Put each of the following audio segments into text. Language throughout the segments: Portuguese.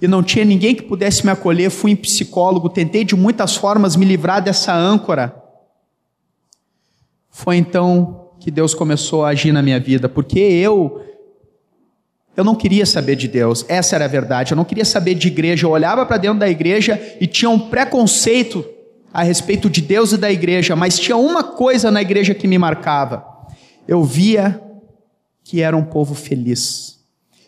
e não tinha ninguém que pudesse me acolher, fui em psicólogo, tentei de muitas formas me livrar dessa âncora. Foi então que Deus começou a agir na minha vida, porque eu eu não queria saber de Deus, essa era a verdade. Eu não queria saber de igreja. Eu olhava para dentro da igreja e tinha um preconceito a respeito de Deus e da igreja, mas tinha uma coisa na igreja que me marcava. Eu via que era um povo feliz.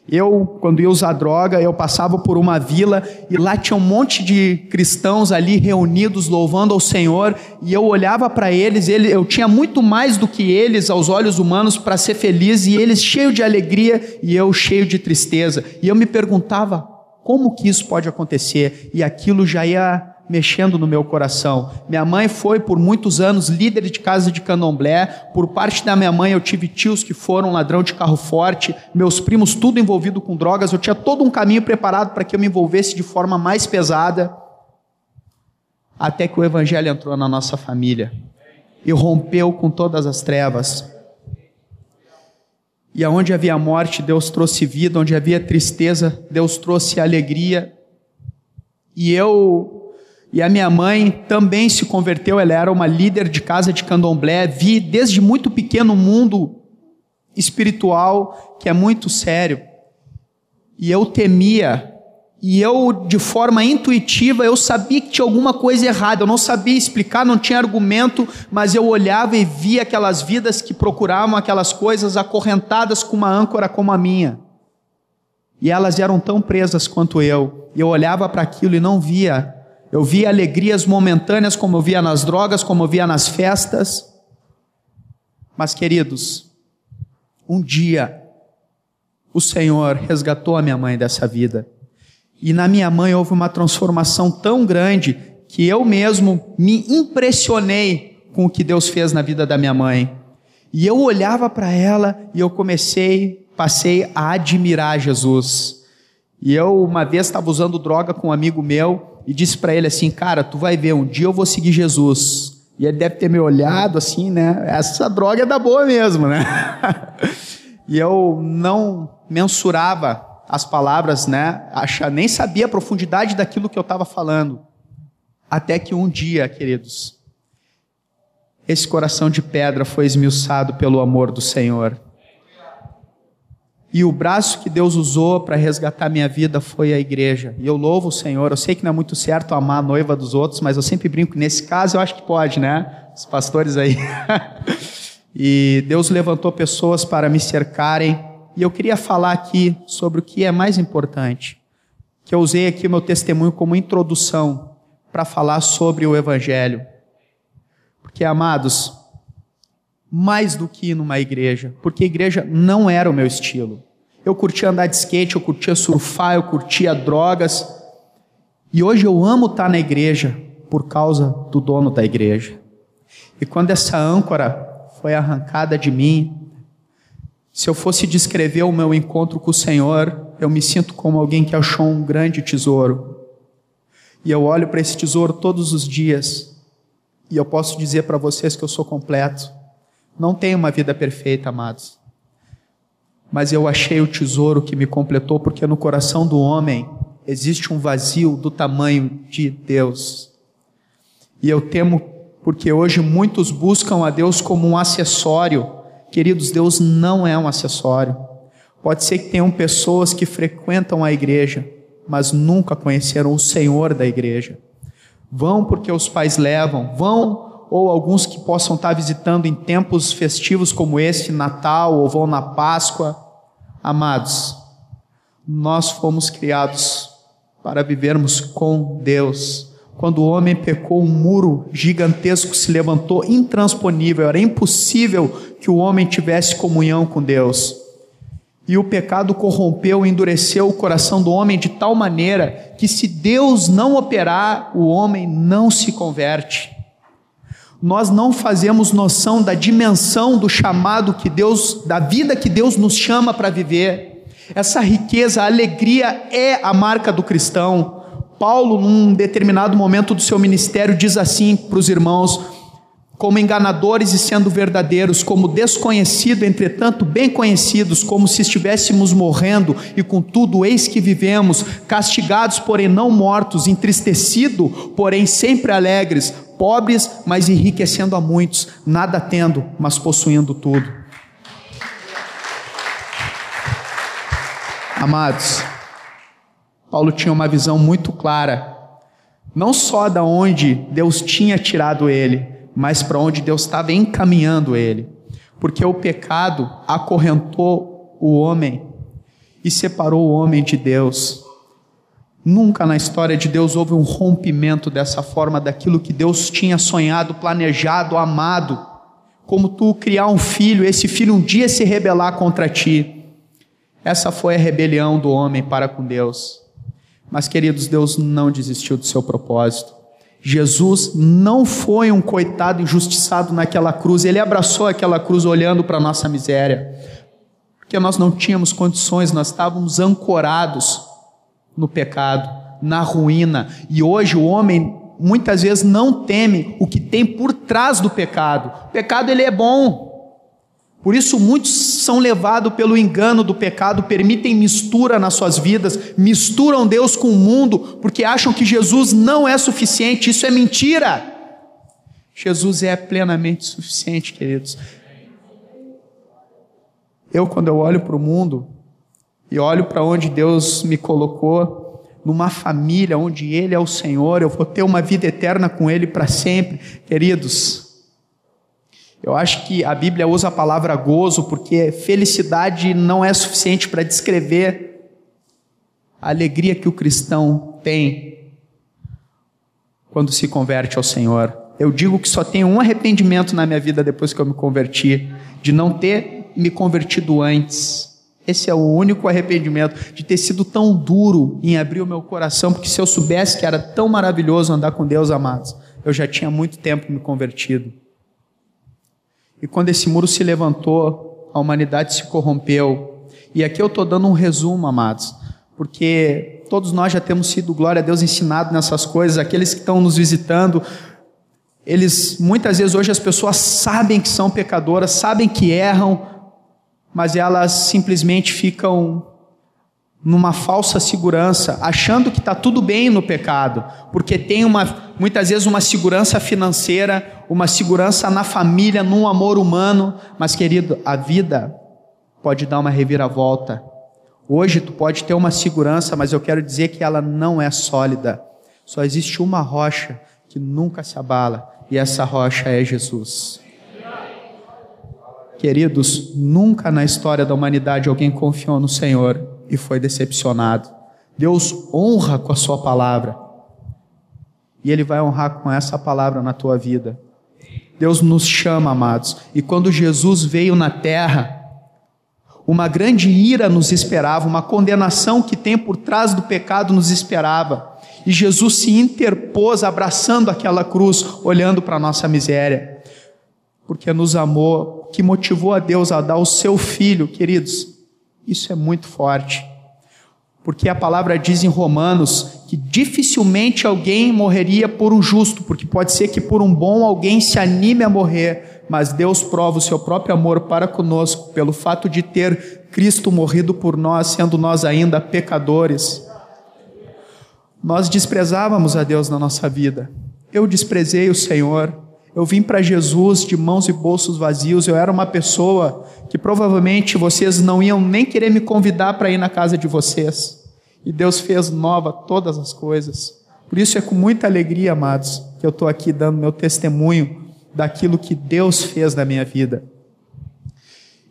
Eu, quando ia usar droga, eu passava por uma vila e lá tinha um monte de cristãos ali reunidos louvando ao Senhor, e eu olhava para eles, ele, eu tinha muito mais do que eles aos olhos humanos para ser feliz, e eles cheios de alegria e eu cheio de tristeza. E eu me perguntava como que isso pode acontecer? E aquilo já ia mexendo no meu coração. Minha mãe foi por muitos anos líder de casa de candomblé. Por parte da minha mãe, eu tive tios que foram ladrão de carro forte, meus primos tudo envolvido com drogas. Eu tinha todo um caminho preparado para que eu me envolvesse de forma mais pesada. Até que o evangelho entrou na nossa família e rompeu com todas as trevas. E aonde havia morte, Deus trouxe vida, onde havia tristeza, Deus trouxe alegria. E eu e a minha mãe também se converteu, ela era uma líder de casa de candomblé. Vi desde muito pequeno um mundo espiritual que é muito sério. E eu temia, e eu, de forma intuitiva, eu sabia que tinha alguma coisa errada. Eu não sabia explicar, não tinha argumento, mas eu olhava e via aquelas vidas que procuravam aquelas coisas acorrentadas com uma âncora como a minha. E elas eram tão presas quanto eu. E eu olhava para aquilo e não via eu via alegrias momentâneas, como eu via nas drogas, como eu via nas festas. Mas, queridos, um dia o Senhor resgatou a minha mãe dessa vida. E na minha mãe houve uma transformação tão grande que eu mesmo me impressionei com o que Deus fez na vida da minha mãe. E eu olhava para ela e eu comecei, passei a admirar Jesus. E eu uma vez estava usando droga com um amigo meu e disse para ele assim: Cara, tu vai ver, um dia eu vou seguir Jesus. E ele deve ter me olhado assim, né? Essa droga é da boa mesmo, né? e eu não mensurava as palavras, né? Acha, nem sabia a profundidade daquilo que eu estava falando. Até que um dia, queridos, esse coração de pedra foi esmiuçado pelo amor do Senhor. E o braço que Deus usou para resgatar minha vida foi a igreja. E eu louvo o Senhor. Eu sei que não é muito certo amar a noiva dos outros, mas eu sempre brinco. Nesse caso, eu acho que pode, né? Os pastores aí. e Deus levantou pessoas para me cercarem. E eu queria falar aqui sobre o que é mais importante. Que eu usei aqui o meu testemunho como introdução para falar sobre o Evangelho. Porque, amados, mais do que numa igreja, porque igreja não era o meu estilo. Eu curtia andar de skate, eu curtia surfar, eu curtia drogas. E hoje eu amo estar na igreja por causa do dono da igreja. E quando essa âncora foi arrancada de mim, se eu fosse descrever o meu encontro com o Senhor, eu me sinto como alguém que achou um grande tesouro. E eu olho para esse tesouro todos os dias, e eu posso dizer para vocês que eu sou completo não tenho uma vida perfeita, amados. Mas eu achei o tesouro que me completou, porque no coração do homem existe um vazio do tamanho de Deus. E eu temo porque hoje muitos buscam a Deus como um acessório. Queridos, Deus não é um acessório. Pode ser que tenham pessoas que frequentam a igreja, mas nunca conheceram o Senhor da igreja. Vão porque os pais levam, vão ou alguns que possam estar visitando em tempos festivos como este, Natal, ou vão na Páscoa. Amados, nós fomos criados para vivermos com Deus. Quando o homem pecou, um muro gigantesco se levantou, intransponível, era impossível que o homem tivesse comunhão com Deus. E o pecado corrompeu, endureceu o coração do homem de tal maneira que, se Deus não operar, o homem não se converte nós não fazemos noção da dimensão do chamado que Deus, da vida que Deus nos chama para viver. Essa riqueza, a alegria é a marca do cristão. Paulo, num determinado momento do seu ministério, diz assim para os irmãos: como enganadores e sendo verdadeiros, como desconhecido, entretanto bem conhecidos, como se estivéssemos morrendo, e contudo eis que vivemos, castigados, porém não mortos, entristecido, porém sempre alegres, pobres, mas enriquecendo a muitos, nada tendo, mas possuindo tudo. Amados, Paulo tinha uma visão muito clara, não só da onde Deus tinha tirado ele, mas para onde Deus estava encaminhando ele. Porque o pecado acorrentou o homem e separou o homem de Deus. Nunca na história de Deus houve um rompimento dessa forma daquilo que Deus tinha sonhado, planejado, amado. Como tu criar um filho, esse filho um dia se rebelar contra ti. Essa foi a rebelião do homem para com Deus. Mas, queridos, Deus não desistiu do seu propósito. Jesus não foi um coitado injustiçado naquela cruz, ele abraçou aquela cruz olhando para a nossa miséria, porque nós não tínhamos condições, nós estávamos ancorados no pecado, na ruína, e hoje o homem muitas vezes não teme o que tem por trás do pecado. O pecado ele é bom, por isso, muitos são levados pelo engano do pecado, permitem mistura nas suas vidas, misturam Deus com o mundo, porque acham que Jesus não é suficiente. Isso é mentira. Jesus é plenamente suficiente, queridos. Eu, quando eu olho para o mundo e olho para onde Deus me colocou, numa família onde Ele é o Senhor, eu vou ter uma vida eterna com Ele para sempre, queridos. Eu acho que a Bíblia usa a palavra gozo porque felicidade não é suficiente para descrever a alegria que o cristão tem quando se converte ao Senhor. Eu digo que só tenho um arrependimento na minha vida depois que eu me converti, de não ter me convertido antes. Esse é o único arrependimento, de ter sido tão duro em abrir o meu coração, porque se eu soubesse que era tão maravilhoso andar com Deus, amados, eu já tinha muito tempo me convertido. E quando esse muro se levantou, a humanidade se corrompeu. E aqui eu estou dando um resumo, amados, porque todos nós já temos sido, glória a Deus, ensinados nessas coisas. Aqueles que estão nos visitando, eles, muitas vezes hoje as pessoas sabem que são pecadoras, sabem que erram, mas elas simplesmente ficam numa falsa segurança, achando que está tudo bem no pecado, porque tem uma, muitas vezes uma segurança financeira, uma segurança na família, num amor humano, mas querido, a vida pode dar uma reviravolta. Hoje tu pode ter uma segurança, mas eu quero dizer que ela não é sólida. Só existe uma rocha que nunca se abala, e essa rocha é Jesus. Queridos, nunca na história da humanidade alguém confiou no Senhor e foi decepcionado. Deus honra com a sua palavra. E Ele vai honrar com essa palavra na tua vida. Deus nos chama, amados. E quando Jesus veio na terra, uma grande ira nos esperava, uma condenação que tem por trás do pecado nos esperava. E Jesus se interpôs, abraçando aquela cruz, olhando para a nossa miséria, porque nos amou, que motivou a Deus a dar o seu filho, queridos. Isso é muito forte. Porque a palavra diz em Romanos que dificilmente alguém morreria por um justo, porque pode ser que por um bom alguém se anime a morrer, mas Deus prova o seu próprio amor para conosco pelo fato de ter Cristo morrido por nós, sendo nós ainda pecadores. Nós desprezávamos a Deus na nossa vida. Eu desprezei o Senhor. Eu vim para Jesus de mãos e bolsos vazios. Eu era uma pessoa que provavelmente vocês não iam nem querer me convidar para ir na casa de vocês. E Deus fez nova todas as coisas. Por isso é com muita alegria, amados, que eu estou aqui dando meu testemunho daquilo que Deus fez na minha vida.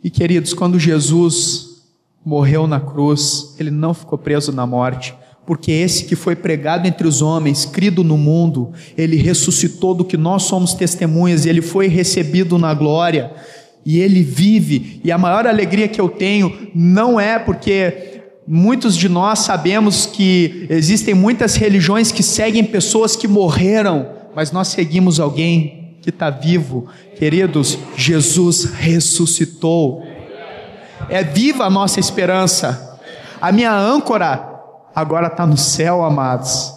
E queridos, quando Jesus morreu na cruz, ele não ficou preso na morte, porque esse que foi pregado entre os homens, crido no mundo, ele ressuscitou do que nós somos testemunhas, e ele foi recebido na glória, e ele vive. E a maior alegria que eu tenho não é porque muitos de nós sabemos que existem muitas religiões que seguem pessoas que morreram, mas nós seguimos alguém que está vivo. Queridos, Jesus ressuscitou. É viva a nossa esperança. A minha âncora agora está no céu, amados,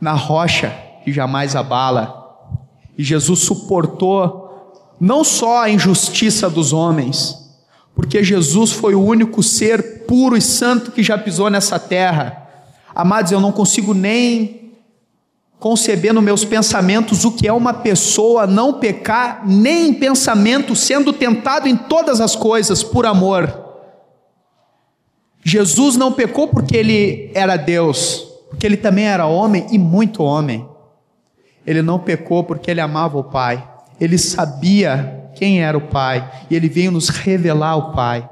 na rocha que jamais abala. E Jesus suportou não só a injustiça dos homens, porque Jesus foi o único ser puro e santo que já pisou nessa terra. Amados, eu não consigo nem conceber nos meus pensamentos o que é uma pessoa não pecar, nem em pensamento, sendo tentado em todas as coisas por amor. Jesus não pecou porque ele era Deus, porque ele também era homem e muito homem. Ele não pecou porque ele amava o Pai. Ele sabia quem era o Pai e ele veio nos revelar o Pai.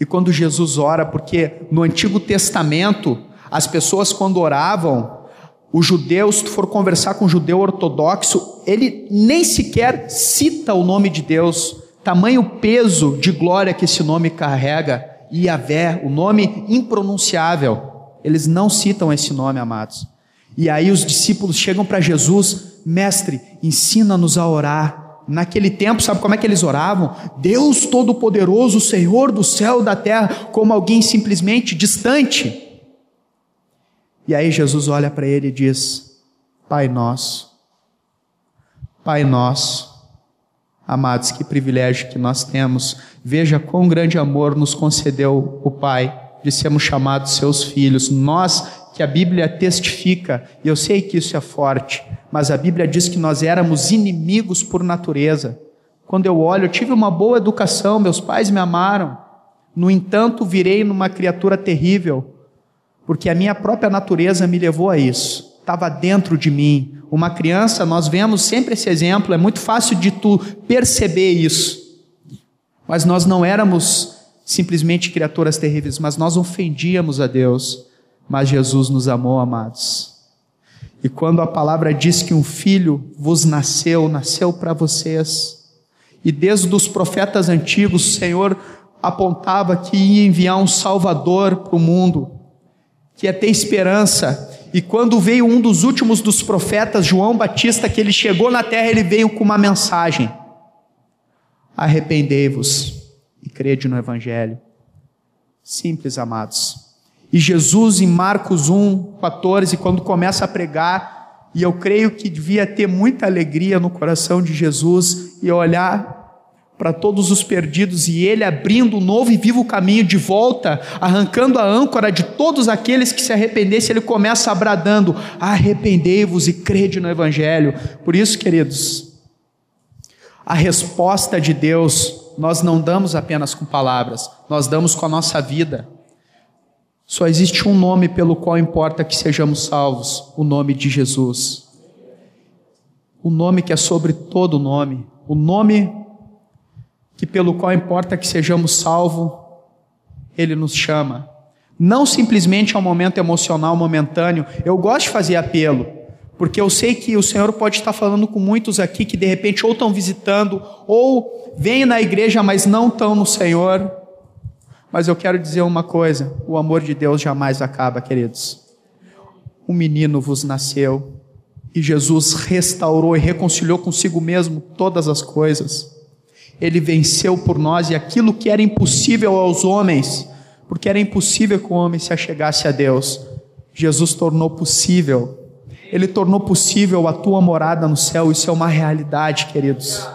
E quando Jesus ora, porque no Antigo Testamento, as pessoas quando oravam, os judeus, se tu for conversar com um judeu ortodoxo, ele nem sequer cita o nome de Deus, tamanho peso de glória que esse nome carrega, Yahvé, o nome impronunciável. Eles não citam esse nome, amados. E aí os discípulos chegam para Jesus, mestre, ensina-nos a orar. Naquele tempo, sabe como é que eles oravam? Deus Todo-Poderoso, Senhor do céu e da terra, como alguém simplesmente distante. E aí Jesus olha para ele e diz: Pai nosso, Pai nosso, amados, que privilégio que nós temos. Veja quão grande amor nos concedeu o Pai de sermos chamados seus filhos. Nós que a Bíblia testifica, e eu sei que isso é forte, mas a Bíblia diz que nós éramos inimigos por natureza. Quando eu olho, eu tive uma boa educação, meus pais me amaram. No entanto, virei numa criatura terrível, porque a minha própria natureza me levou a isso. Estava dentro de mim. Uma criança, nós vemos sempre esse exemplo, é muito fácil de tu perceber isso. Mas nós não éramos simplesmente criaturas terríveis, mas nós ofendíamos a Deus. Mas Jesus nos amou, amados. E quando a palavra diz que um filho vos nasceu, nasceu para vocês. E desde os profetas antigos, o Senhor apontava que ia enviar um Salvador para o mundo, que ia ter esperança. E quando veio um dos últimos dos profetas, João Batista, que ele chegou na terra, ele veio com uma mensagem: Arrependei-vos e crede no Evangelho. Simples, amados. E Jesus, em Marcos 1, 14, quando começa a pregar, e eu creio que devia ter muita alegria no coração de Jesus e olhar para todos os perdidos e ele abrindo um novo e vivo caminho de volta, arrancando a âncora de todos aqueles que se arrependessem, ele começa bradando: arrependei-vos e crede no Evangelho. Por isso, queridos, a resposta de Deus nós não damos apenas com palavras, nós damos com a nossa vida. Só existe um nome pelo qual importa que sejamos salvos: o nome de Jesus. O nome que é sobre todo nome. O nome que pelo qual importa que sejamos salvos, Ele nos chama. Não simplesmente é um momento emocional momentâneo. Eu gosto de fazer apelo, porque eu sei que o Senhor pode estar falando com muitos aqui que de repente ou estão visitando, ou vêm na igreja, mas não estão no Senhor mas eu quero dizer uma coisa: o amor de Deus jamais acaba, queridos. Um menino vos nasceu e Jesus restaurou e reconciliou consigo mesmo todas as coisas. Ele venceu por nós e aquilo que era impossível aos homens, porque era impossível que o homem se achegasse a Deus, Jesus tornou possível. Ele tornou possível a tua morada no céu, isso é uma realidade, queridos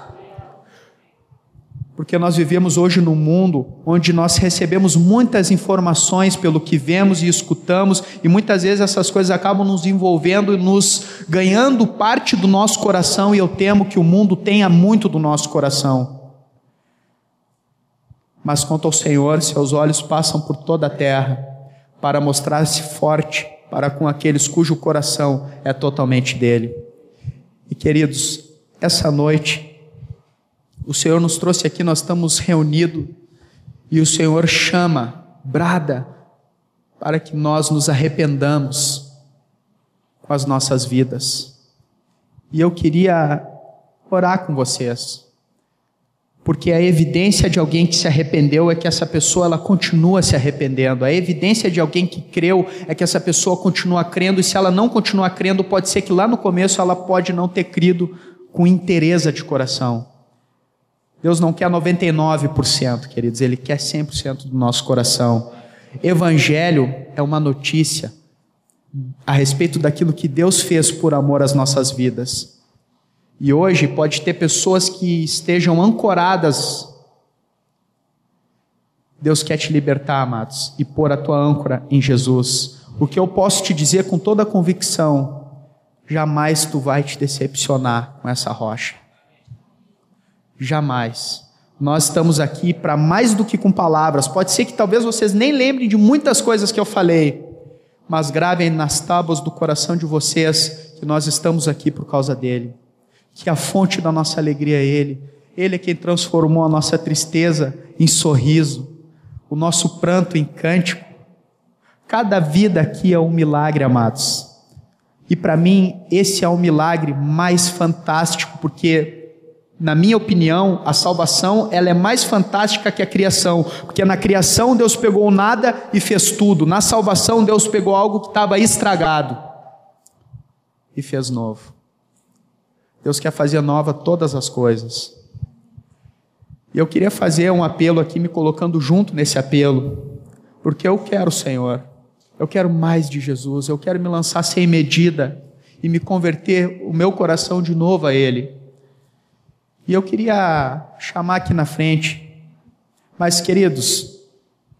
porque nós vivemos hoje num mundo onde nós recebemos muitas informações pelo que vemos e escutamos, e muitas vezes essas coisas acabam nos envolvendo e nos ganhando parte do nosso coração, e eu temo que o mundo tenha muito do nosso coração. Mas quanto ao Senhor, seus olhos passam por toda a terra para mostrar-se forte para com aqueles cujo coração é totalmente dele. E queridos, essa noite o Senhor nos trouxe aqui, nós estamos reunidos e o Senhor chama, brada, para que nós nos arrependamos com as nossas vidas. E eu queria orar com vocês, porque a evidência de alguém que se arrependeu é que essa pessoa ela continua se arrependendo. A evidência de alguém que creu é que essa pessoa continua crendo, e se ela não continuar crendo, pode ser que lá no começo ela pode não ter crido com interesse de coração. Deus não quer 99%, queridos, Ele quer 100% do nosso coração. Evangelho é uma notícia a respeito daquilo que Deus fez por amor às nossas vidas. E hoje pode ter pessoas que estejam ancoradas. Deus quer te libertar, amados, e pôr a tua âncora em Jesus. O que eu posso te dizer com toda a convicção, jamais tu vai te decepcionar com essa rocha. Jamais. Nós estamos aqui para mais do que com palavras. Pode ser que talvez vocês nem lembrem de muitas coisas que eu falei, mas gravem nas tábuas do coração de vocês que nós estamos aqui por causa dele. Que a fonte da nossa alegria é ele. Ele é quem transformou a nossa tristeza em sorriso, o nosso pranto em cântico. Cada vida aqui é um milagre, amados. E para mim, esse é o milagre mais fantástico, porque na minha opinião, a salvação ela é mais fantástica que a criação, porque na criação Deus pegou nada e fez tudo. Na salvação Deus pegou algo que estava estragado e fez novo. Deus quer fazer nova todas as coisas. E eu queria fazer um apelo aqui, me colocando junto nesse apelo, porque eu quero, Senhor, eu quero mais de Jesus, eu quero me lançar sem medida e me converter o meu coração de novo a Ele. E eu queria chamar aqui na frente, mas queridos,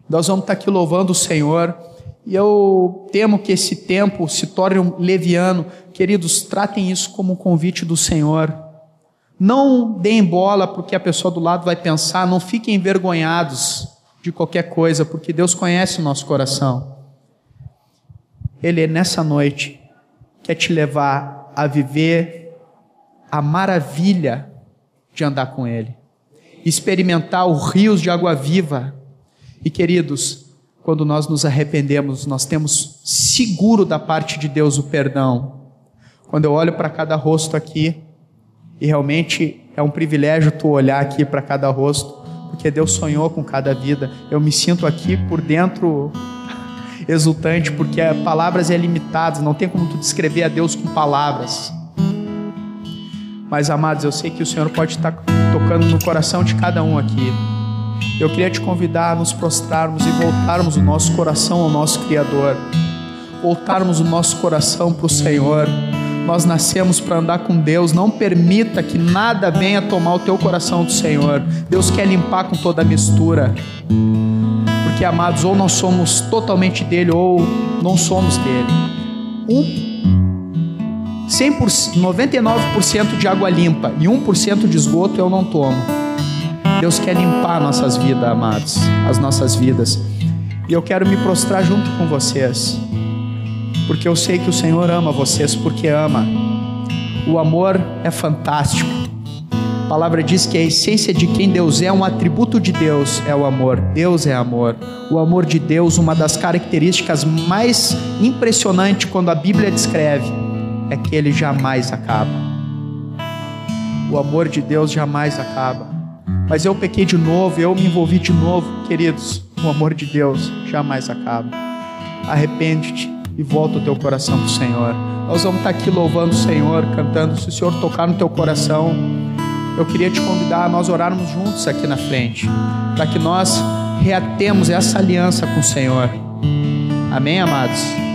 nós vamos estar aqui louvando o Senhor, e eu temo que esse tempo se torne um leviano. Queridos, tratem isso como um convite do Senhor. Não deem bola para o que a pessoa do lado vai pensar, não fiquem envergonhados de qualquer coisa, porque Deus conhece o nosso coração. Ele, nessa noite, quer te levar a viver a maravilha de andar com Ele, experimentar os rios de água viva. E queridos, quando nós nos arrependemos, nós temos seguro da parte de Deus o perdão. Quando eu olho para cada rosto aqui, e realmente é um privilégio tu olhar aqui para cada rosto, porque Deus sonhou com cada vida. Eu me sinto aqui por dentro exultante, porque palavras é limitadas, não tem como tu descrever a Deus com palavras. Mas, amados, eu sei que o Senhor pode estar tocando no coração de cada um aqui. Eu queria te convidar a nos prostrarmos e voltarmos o nosso coração ao nosso Criador, voltarmos o nosso coração para o Senhor. Nós nascemos para andar com Deus. Não permita que nada venha tomar o teu coração do Senhor. Deus quer limpar com toda a mistura. Porque, amados, ou nós somos totalmente dele ou não somos dele. Um 100%, 99% de água limpa e 1% de esgoto eu não tomo. Deus quer limpar nossas vidas, amados, as nossas vidas. E eu quero me prostrar junto com vocês, porque eu sei que o Senhor ama vocês, porque ama. O amor é fantástico. A palavra diz que a essência de quem Deus é, um atributo de Deus é o amor. Deus é amor. O amor de Deus, uma das características mais impressionantes quando a Bíblia descreve, é que ele jamais acaba. O amor de Deus jamais acaba. Mas eu pequei de novo, eu me envolvi de novo, queridos. O amor de Deus jamais acaba. Arrepende-te e volta o teu coração para o Senhor. Nós vamos estar aqui louvando o Senhor, cantando. Se o Senhor tocar no teu coração, eu queria te convidar a nós orarmos juntos aqui na frente, para que nós reatemos essa aliança com o Senhor. Amém, amados?